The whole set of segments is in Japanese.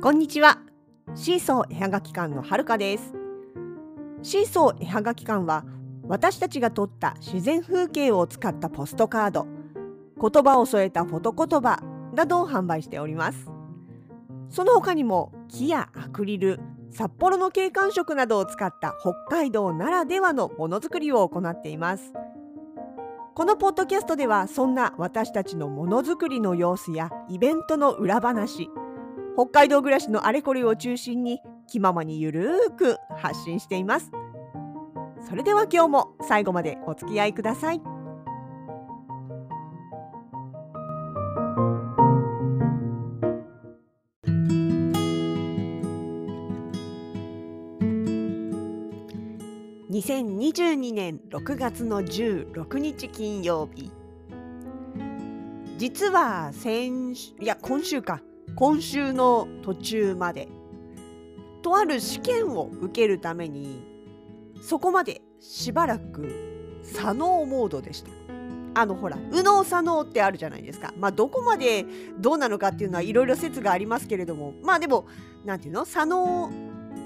こんにちは。シーソー絵はがき館のはるかです。シーソー絵はがき館は私たちが撮った自然風景を使ったポストカード、言葉を添えたフォト言葉などを販売しております。その他にも木やアクリル、札幌の景観色などを使った北海道ならではのものづくりを行っています。このポッドキャストではそんな私たちのものづくりの様子やイベントの裏話北海道暮らしのあれこれを中心に気ままにゆるーく発信しています。それでは今日も最後までお付き合いください。2022年6月の16日金曜日実は先いや今週か。今週の途中までとある試験を受けるためにそこまでしばらく左脳モードでした。あのほら右脳左脳ってあるじゃないですか。まあどこまでどうなのかっていうのはいろいろ説がありますけれどもまあでも何て言うの？左脳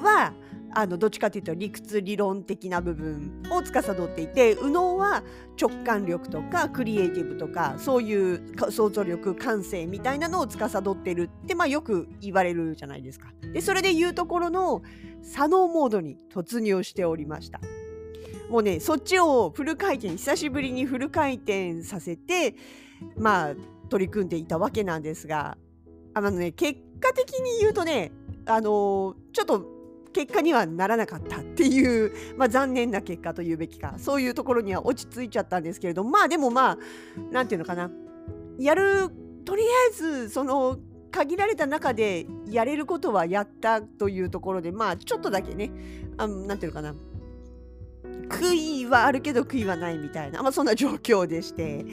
はあのどっちかというと理屈理論的な部分を司っていて右脳は直感力とかクリエイティブとかそういう想像力感性みたいなのを司ってるって、まあ、よく言われるじゃないですか。でそれで言うところの左脳モードに突入しておりました。もうねそっちをフル回転久しぶりにフル回転させてまあ取り組んでいたわけなんですがあのね結果的に言うとねあのちょっと結果にはならなかったっていう、まあ、残念な結果というべきかそういうところには落ち着いちゃったんですけれどまあでもまあ何て言うのかな。やるとりあえずその限られた中でやれることはやったというところでまあちょっとだけね何て言うのかな。悔いはあるけど悔いはないみたいな、まあ、そんな状況でして。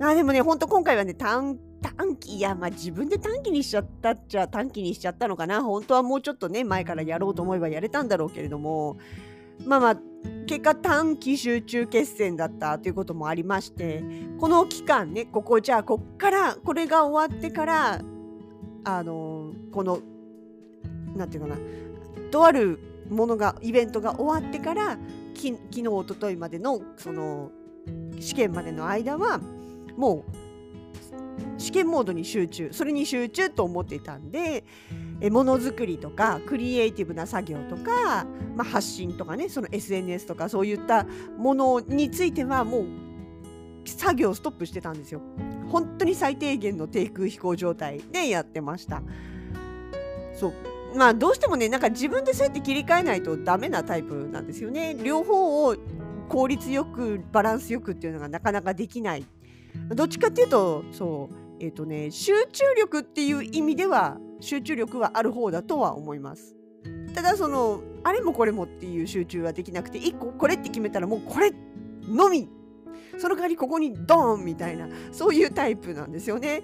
あでもねほんと今回はね短短期いやまあ自分で短期にしちゃったっちゃ短期にしちゃったのかな。本当はもうちょっとね前からやろうと思えばやれたんだろうけれども。まあまあ結果短期集中決戦だったということもありましてこの期間ねここじゃあこっからこれが終わってからあのこの何て言うかなとあるものがイベントが終わってからき昨日おとといまでのその試験までの間はもう試験モードに集中それに集中と思ってたんでものづくりとかクリエイティブな作業とか、まあ、発信とかねその SNS とかそういったものについてはもう作業ストップしてたんですよ。本当に最低限の低空飛行状態でやってました。そうまあどうしてもねなんか自分でそうやって切り替えないとダメなタイプなんですよね。両方を効率よくバランスよくっていうのがなかなかできないどっちかっていうとそうえっ、ー、とね集中力っていう意味では集中力はある方だとは思います。ただそのあれもこれもっていう集中はできなくて1個これって決めたらもうこれのみその代わりここにドーンみたいなそういうタイプなんですよね。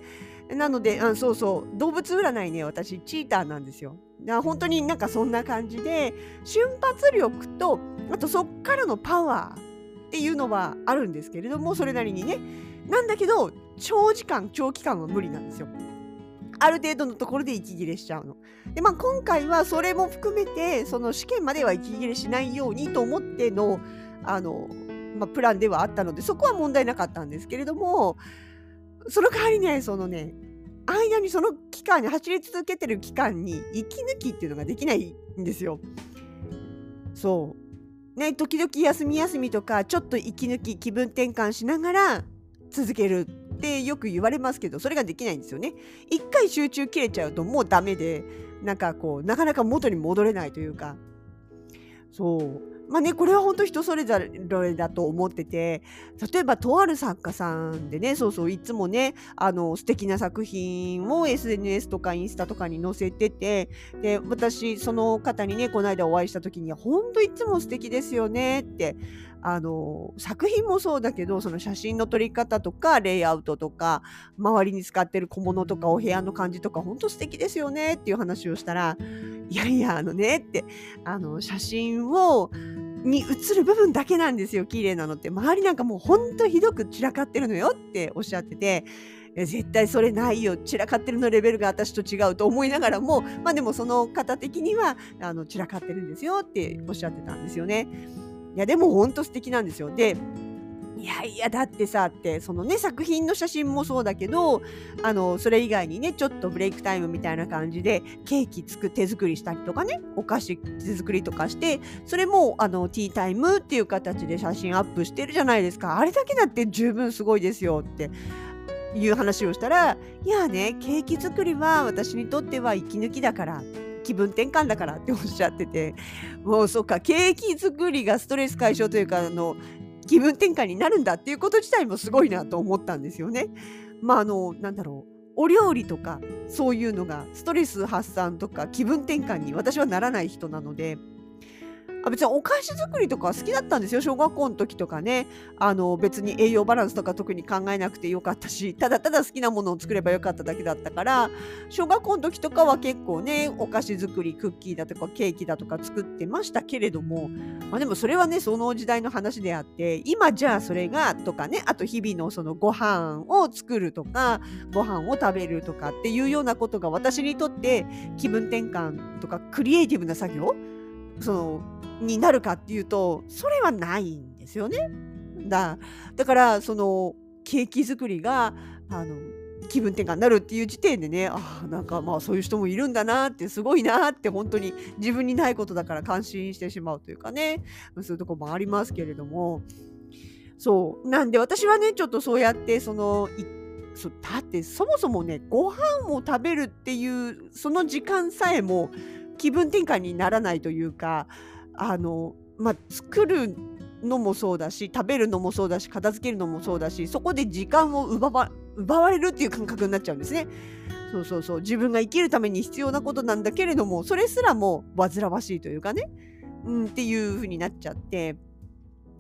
なのであそうそう動物占いね私チーターなんですよ。だ本当になんかそんな感じで瞬発力とあとそっからのパワーっていうのはあるんですけれどもそれなりにねなんだけど長時間長期間は無理なんですよ。ある程度のところで息切れしちゃうの。でまあ今回はそれも含めてその試験までは息切れしないようにと思ってのあの、まあ、プランではあったのでそこは問題なかったんですけれどもその代わりねそのね間にその期間に走り続けてる期間に息抜きっていうのができないんですよ。そう。ね、時々休み休みとかちょっと息抜き気分転換しながら続けるってよく言われますけどそれができないんですよね。一回集中切れちゃうともうダメでなんかこうなかなか元に戻れないというかそうまあね、これは本当人それぞれだと思ってて例えばとある作家さんでねそうそういつもねあの素敵な作品を SNS とかインスタとかに載せててで私その方にねこの間お会いした時に「本当いつも素敵ですよね」ってあの作品もそうだけどその写真の撮り方とかレイアウトとか周りに使ってる小物とかお部屋の感じとか本当素敵ですよねっていう話をしたらいやいやあのねってあの写真をに映る部分だけなんですよ綺麗なのって周りなんかもうほんとひどく散らかってるのよっておっしゃってて絶対それないよ散らかってるのレベルが私と違うと思いながらもまあでもその方的にはあの散らかってるんですよっておっしゃってたんですよね。いやでもほんと素敵なんですよ。でいやいやだってさってそのね作品の写真もそうだけどあのそれ以外にねちょっとブレイクタイムみたいな感じでケーキつく手作りしたりとかねお菓子手作りとかしてそれもあのティータイムっていう形で写真アップしてるじゃないですかあれだけだって十分すごいですよっていう話をしたらいやねケーキ作りは私にとっては息抜きだから気分転換だからっておっしゃっててもうそっかケーキ作りがストレス解消というかあの気分転換になるんだっていうこと自体もすごいなと思ったんですよね。まああのなんだろうお料理とかそういうのがストレス発散とか気分転換に私はならない人なのであ別にお菓子作りとか好きだったんですよ。小学校の時とかね。あの別に栄養バランスとか特に考えなくてよかったしただただ好きなものを作ればよかっただけだったから小学校の時とかは結構ねお菓子作りクッキーだとかケーキだとか作ってましたけれども、まあ、でもそれはねその時代の話であって今じゃあそれがとかねあと日々のそのご飯を作るとかご飯を食べるとかっていうようなことが私にとって気分転換とかクリエイティブな作業そのになるかっていうとそれはないんですよね。だだからそのケーキ作りがあの気分転換になるっていう時点でねあなんかまあそういう人もいるんだなってすごいなって本当に自分にないことだから感心してしまうというかねそういうとこもありますけれどもそうなんで私はねちょっとそうやってそのそだってそもそもねご飯を食べるっていうその時間さえも気分転換にならないというかあの、まあ、作るのもそうだし食べるのもそうだし片付けるのもそうだしそこで時間を奪わ奪われるっていう感覚になっちゃうんですね。そうそうそう。自分が生きるために必要なことなんだけれどもそれすらも煩わしいというかね、うん、っていう風になっちゃって。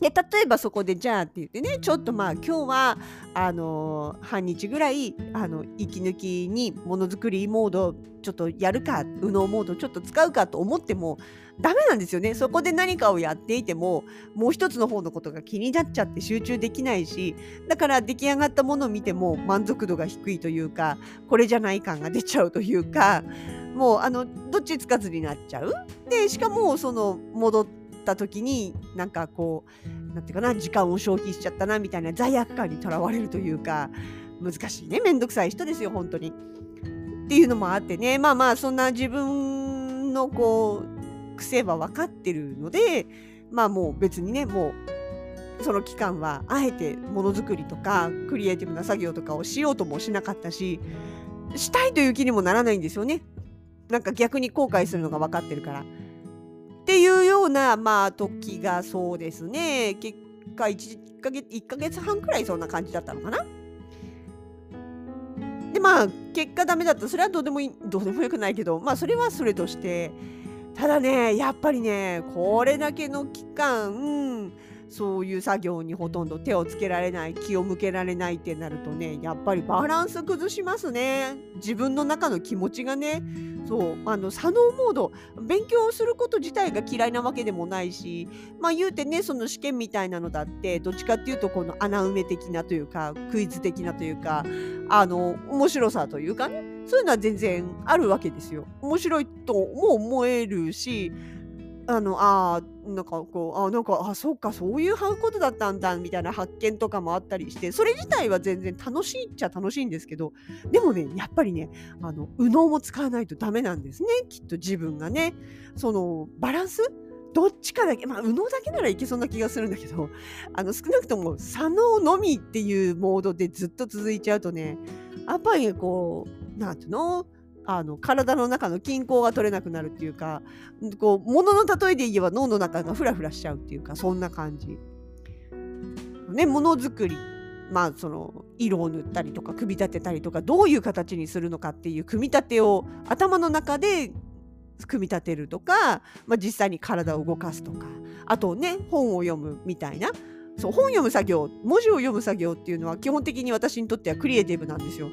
で例えばそこでじゃあって言ってねちょっとまあ今日はあのー、半日ぐらいあの息抜きにものづくりモードちょっとやるか右脳モードちょっと使うかと思ってもダメなんですよね。そこで何かをやっていてももう一つの方のことが気になっちゃって集中できないしだから出来上がったものを見ても満足度が低いというかこれじゃない感が出ちゃうというかもうあのどっちつかずになっちゃう。でしかもその戻ってった時になんかこうなんていうかな時間を消費しちゃったなみたいな罪悪感にとらわれるというか難しいねめんどくさい人ですよ本当に。っていうのもあってねまあまあそんな自分のこう癖は分かってるのでまあもう別にねもうその期間はあえてものづくりとかクリエイティブな作業とかをしようともしなかったししたいという気にもならないんですよね。なんか逆に後悔するのが分かってるから。っていうような、まあ、時がそうですね、結果1ヶ月、1ヶ月半くらいそんな感じだったのかな。で、まあ、結果ダメだった。それはどうでもいい、どうでもよくないけど、まあ、それはそれとして、ただね、やっぱりね、これだけの期間、そういう作業にほとんど手をつけられない気を向けられないってなるとねやっぱりバランス崩しますね。自分の中の気持ちがね。そうあの左脳モード勉強すること自体が嫌いなわけでもないしまあ言うてねその試験みたいなのだってどっちかっていうとこの穴埋め的なというかクイズ的なというかあの面白さというかねそういうのは全然あるわけですよ。面白いとも思えるしあの、ああ、なんかこう、あなんか、あ、そっか、そういうことだったんだ、みたいな発見とかもあったりして、それ自体は全然楽しいっちゃ楽しいんですけど、でもね、やっぱりね、あの、右脳も使わないとダメなんですね。きっと自分がね。その、バランス？どっちかだけ、まあ、右脳だけならいけそうな気がするんだけど、あの、少なくとも左脳のみっていうモードでずっと続いちゃうとね、やっぱりこう、なんていうの？あの体の中の均衡が取れなくなるっていうかこう物の例えで言えば脳の中がフラフラしちゃうっていうかそんな感じ。ねものづくりまあその色を塗ったりとか組み立てたりとかどういう形にするのかっていう組み立てを頭の中で組み立てるとか、まあ、実際に体を動かすとかあとね本を読むみたいなそう本読む作業文字を読む作業っていうのは基本的に私にとってはクリエイティブなんですよ。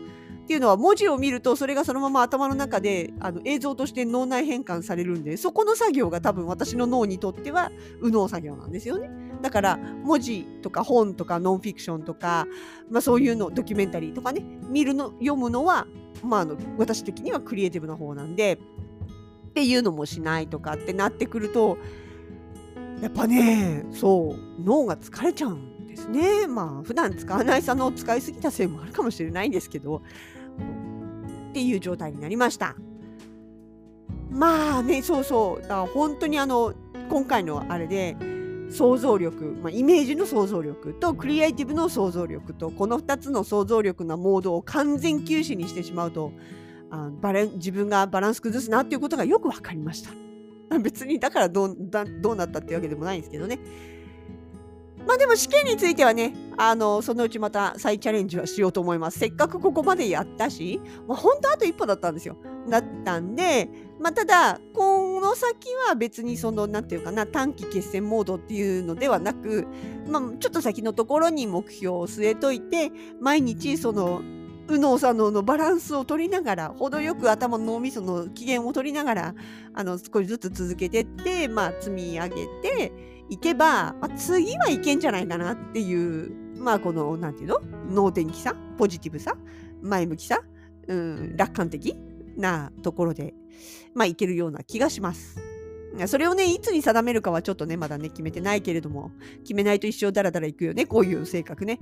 っていうのは文字を見るとそれがそのまま頭の中であの映像として脳内変換されるんでそこの作業が多分私の脳にとっては右脳作業なんですよね。だから文字とか本とかノンフィクションとか、まあ、そういうのドキュメンタリーとかね見るの読むのは、まあ、あの私的にはクリエイティブな方なんでっていうのもしないとかってなってくるとやっぱねそう脳が疲れちゃうんですねまあ普段使わない差の使いすぎたせいもあるかもしれないんですけどっていう状態になりましたまあねそうそうだから本当にあの今回のあれで想像力、まあ、イメージの想像力とクリエイティブの想像力とこの2つの想像力のモードを完全休止にしてしまうとあバレ自分がバランス崩すなっていうことがよく分かりました。別にだからどうだどうなったっていうわけでもないんですけどね。まあでも試験についてはね、あのそのうちまた再チャレンジはしようと思います。せっかくここまでやったし、まあ、本当あと一歩だったんですよ。だったんで、まあ、ただ、この先は別にその、なんていうかな、短期決戦モードっていうのではなく、まあ、ちょっと先のところに目標を据えといて、毎日その、右脳左脳のバランスを取りながら程よく頭の脳みその機嫌を取りながらあの少しずつ続けてって、まあ、積み上げていけば、まあ、次はいけんじゃないかなっていうまあこのなんていうの？脳天気さポジティブさ前向きさ、うん、楽観的なところで、まあ、いけるような気がします。それをね、いつに定めるかはちょっとね、まだね、決めてないけれども、決めないと一生ダラダラいくよね、こういう性格ね。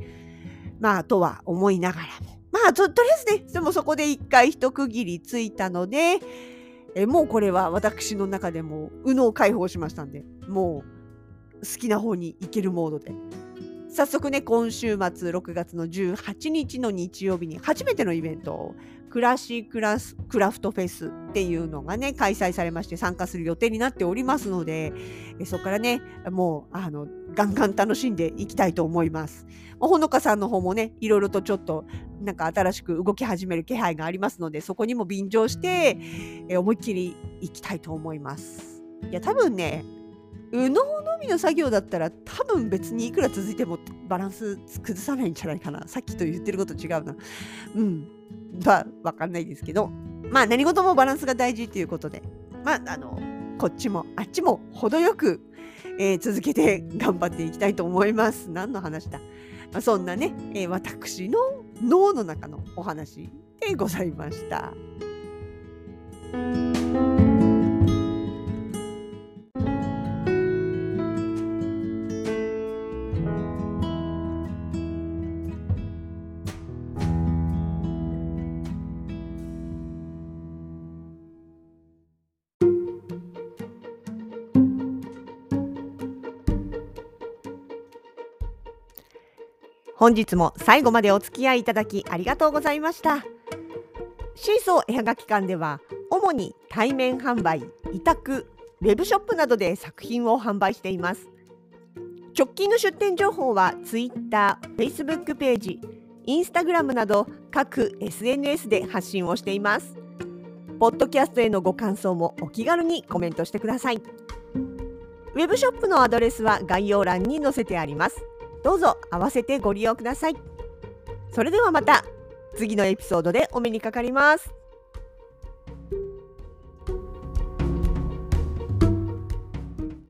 まあ、とは思いながらも。まあと、とりあえずね、でもそこで一回一区切りついたので、えもうこれは私の中でも右脳解放しましたんで、もう好きな方に行けるモードで。早速ね、今週末6月の18日の日曜日に初めてのイベントクラシークラスクラフトフェスっていうのがね、開催されまして参加する予定になっておりますので、そこからね、もう、あの、ガンガン楽しんでいきたいと思います。ほのかさんの方もね、いろいろとちょっと、なんか新しく動き始める気配がありますので、そこにも便乗して、思いっきりいきたいと思います。いや、多分ね、右脳のみの作業だったら多分別にいくら続いてもバランス崩さないんじゃないかな。さっきと言ってること違うな。うん。はわかんないですけど、まあ何事もバランスが大事っていうことで、まああの、こっちもあっちも程よく、えー、続けて頑張っていきたいと思います。何の話だ。まあ、そんなね、えー、私の脳の中のお話でございました。本日も最後までお付き合いいただきありがとうございました。シーソー絵はがき館では主に対面販売委託ウェブショップなどで作品を販売しています。直近の出店情報は Twitter、Facebook ページ、Instagram など各 SNS で発信をしています。ポッドキャストへのご感想もお気軽にコメントしてください。ウェブショップのアドレスは概要欄に載せてあります。どうぞ合わせてご利用ください。それではまた次のエピソードでお目にかかります。